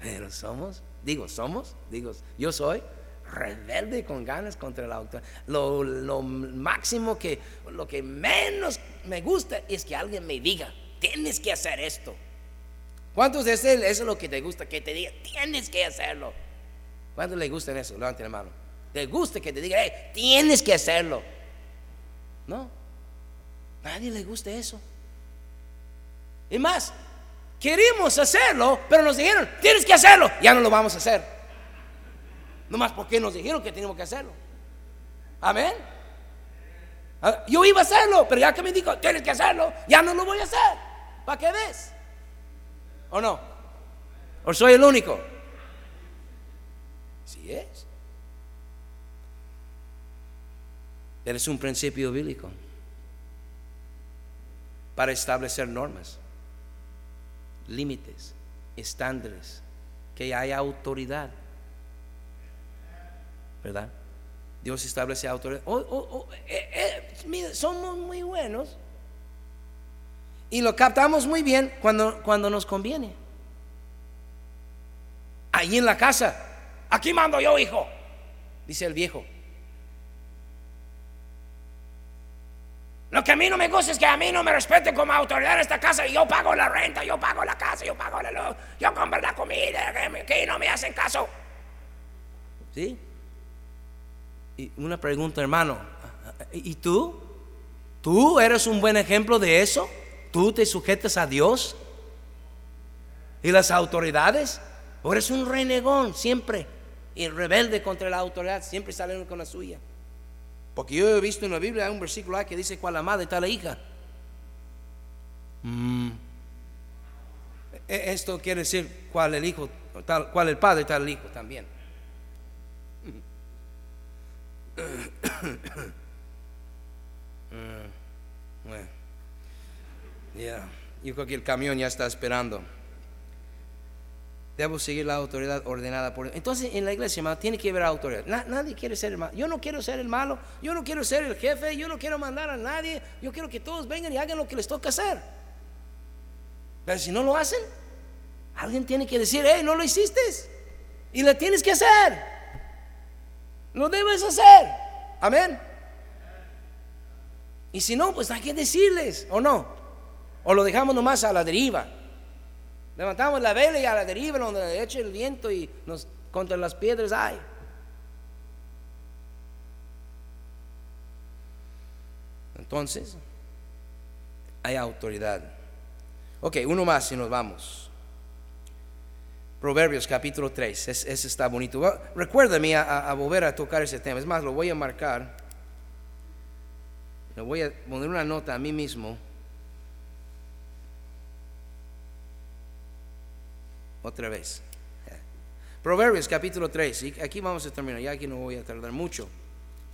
Pero somos, digo, somos, digo, yo soy rebelde con ganas contra la autoridad. Lo, máximo que, lo que menos me gusta es que alguien me diga, tienes que hacer esto. ¿Cuántos de eso es lo que te gusta? Que te diga, tienes que hacerlo. ¿Cuántos le gustan eso? Levante la mano. ¿Te gusta que te diga, tienes que hacerlo? No, nadie le gusta eso. Y más, queremos hacerlo, pero nos dijeron, tienes que hacerlo, ya no lo vamos a hacer. Nomás porque nos dijeron que teníamos que hacerlo. Amén. Ah, yo iba a hacerlo, pero ya que me dijo, tienes que hacerlo, ya no lo voy a hacer. ¿Para qué ves? ¿O no? ¿O soy el único? Sí es. Es un principio bíblico para establecer normas, límites, estándares, que haya autoridad ¿verdad? Dios establece autoridad. Oh, oh, oh, eh, eh, somos muy buenos y lo captamos muy bien cuando, cuando nos conviene. Ahí en la casa, aquí mando yo, hijo, dice el viejo. Que a mí no me gusta es que a mí no me respeten como autoridad en esta casa y yo pago la renta, yo pago la casa, yo pago la luz, yo compro la comida, que, no me hacen caso. ¿Sí? Y una pregunta, hermano, ¿y tú? ¿Tú eres un buen ejemplo de eso? ¿Tú te sujetas a Dios? ¿Y las autoridades? ¿O eres un renegón siempre? Y rebelde contra la autoridad, siempre salen con la suya. Porque yo he visto en la Biblia un versículo que dice cuál la madre está la hija. Mm. E-, esto quiere decir cuál el hijo, tal, cuál el padre tal el hijo también. [coughs] bueno, ya, yo creo que el camión ya está esperando. Debo seguir la autoridad ordenada por Entonces, en la iglesia, hermano, tiene que haber autoridad. nadie quiere ser el malo. Yo no quiero ser el malo. Yo no quiero ser el jefe. Yo no quiero mandar a nadie. Yo quiero que todos vengan y hagan lo que les toca hacer. Pero si no lo hacen, alguien tiene que decir, hey, no lo hiciste. Y lo tienes que hacer. Lo debes hacer. Amén. Y si no, pues hay que decirles, ¿o no? O lo dejamos nomás a la deriva. Levantamos la vela y a la deriva, donde eche el viento y nos contra las piedras hay. Entonces, hay autoridad. Ok, uno más y nos vamos. Proverbios capítulo 3, ese está bonito. Recuérdame a, a, volver a tocar ese tema. Es más, lo voy a marcar. Le voy a poner una nota a mí mismo. Otra vez. Proverbios capítulo 3. Y aquí vamos a terminar. Ya aquí no voy a tardar mucho.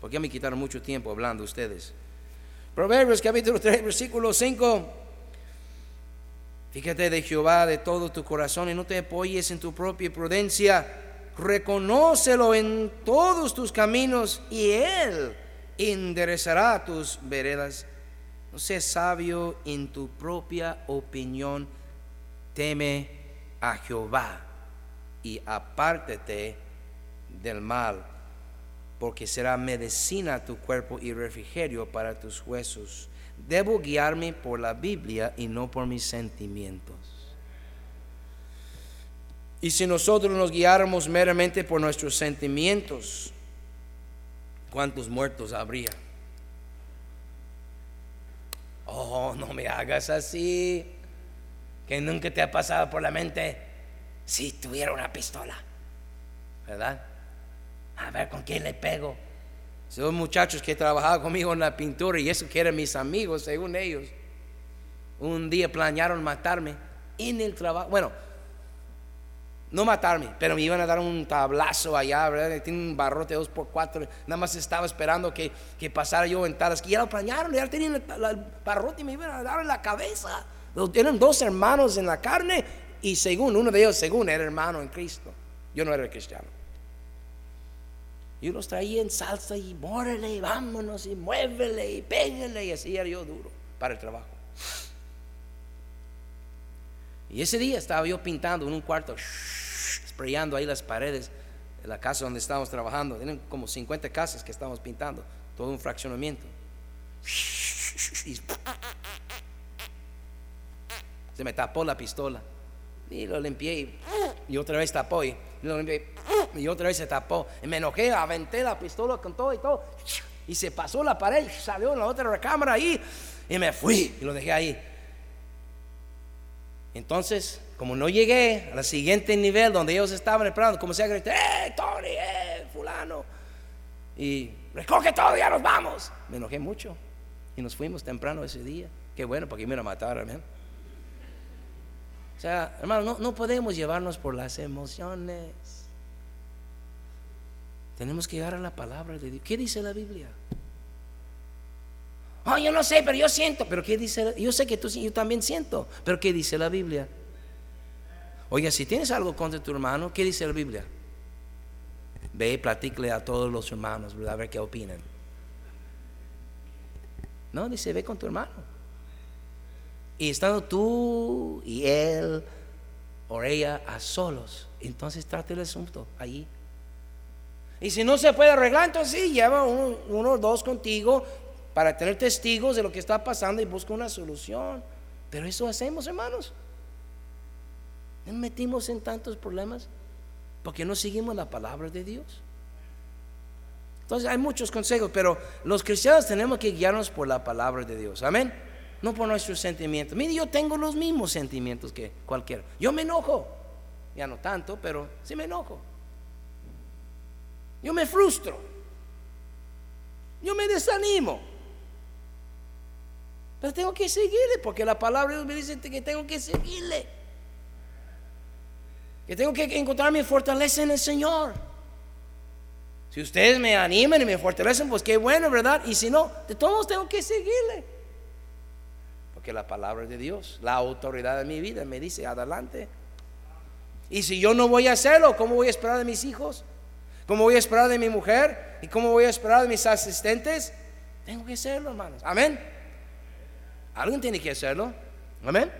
Porque ya me quitaron mucho tiempo hablando ustedes. Proverbios capítulo 3, versículo 5. Fíjate de Jehová de todo tu corazón y no te apoyes en tu propia prudencia. Reconócelo en todos tus caminos y Él enderezará tus veredas. No seas sabio en tu propia opinión. Teme a Jehová y apártate del mal, porque será medicina a tu cuerpo y refrigerio para tus huesos. Debo guiarme por la Biblia y no por mis sentimientos. Y si nosotros nos guiáramos meramente por nuestros sentimientos, ¿cuántos muertos habría? Oh, no me hagas así. Que nunca te ha pasado por la mente si tuviera una pistola. ¿Verdad? A ver con quién le pego. Son muchachos que trabajaban conmigo en la pintura y eso que eran mis amigos, según ellos. Un día planearon matarme en el trabajo. Bueno, no matarme, pero me iban a dar un tablazo allá, ¿verdad? Tiene un barrote dos por cuatro, nada más estaba esperando que, que pasara yo en talas, que ya lo planearon, ya tenían el, barrote y me iban a dar en la cabeza. Tienen dos hermanos en la carne y según, uno de ellos según era hermano en Cristo, yo no era cristiano. Yo los traía en salsa y mórele y vámonos y muévele y pégale y así era yo duro para el trabajo. Y ese día estaba yo pintando en un cuarto sprayando ahí las paredes de la casa donde estábamos trabajando. Tienen como 50 casas que estamos pintando, todo un fraccionamiento. Se me tapó la pistola y lo limpié y, otra vez tapó y lo limpié y otra vez se tapó. Y me enojé, aventé la pistola con todo y todo y se pasó la pared salió en la otra recámara ahí y me fui y lo dejé ahí. Entonces como no llegué al siguiente nivel donde ellos estaban esperando, comencé a gritar, ¡eh, Tony, eh, fulano! Y recoge todo, ya nos vamos. Me enojé mucho y nos fuimos temprano ese día. Qué bueno, porque me iban a matar. O sea, hermano, no, no podemos llevarnos por las emociones. Tenemos que llegar a la palabra de Dios. ¿Qué dice la Biblia? Oh, yo no sé, pero yo siento. Pero ¿qué dice? Yo sé que tú yo también siento. Pero ¿qué dice la Biblia? Oiga, si tienes algo contra tu hermano, ¿qué dice la Biblia? Ve y platícale a todos los hermanos, a ver qué opinan. No, dice, ve con tu hermano. Y estando tú y él o ella a solos, entonces trate el asunto allí. Y si no se puede arreglar, entonces sí, lleva uno o dos contigo para tener testigos de lo que está pasando y busca una solución. Pero eso hacemos, hermanos. Nos metimos en tantos problemas porque no seguimos la palabra de Dios. Entonces hay muchos consejos, pero los cristianos tenemos que guiarnos por la palabra de Dios. Amén. No por nuestros sentimientos. Mire, yo tengo los mismos sentimientos que cualquiera. Yo me enojo. Ya no tanto, pero sí me enojo. Yo me frustro. Yo me desanimo. Pero tengo que seguirle porque la palabra de Dios me dice que tengo que seguirle. Que tengo que encontrar mi fortaleza en el Señor. Si ustedes me animan y me fortalecen, pues qué bueno, ¿verdad? Y si no, de todos tengo que seguirle. Porque la palabra de Dios, la autoridad de mi vida me dice, adelante. Y si yo no voy a hacerlo, ¿cómo voy a esperar de mis hijos? ¿Cómo voy a esperar de mi mujer? ¿Y cómo voy a esperar de mis asistentes? Tengo que hacerlo, hermanos. Amén. Alguien tiene que hacerlo. Amén.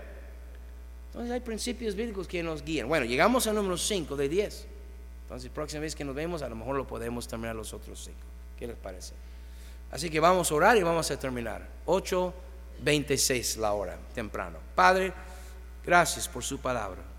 Entonces hay principios bíblicos que nos guían. Bueno, llegamos al número 5 de 10. Entonces, próxima vez que nos vemos, a lo mejor lo podemos terminar los otros 5. ¿Qué les parece? Así que vamos a orar y vamos a terminar. 8.26 la hora, temprano. Padre, gracias por su palabra.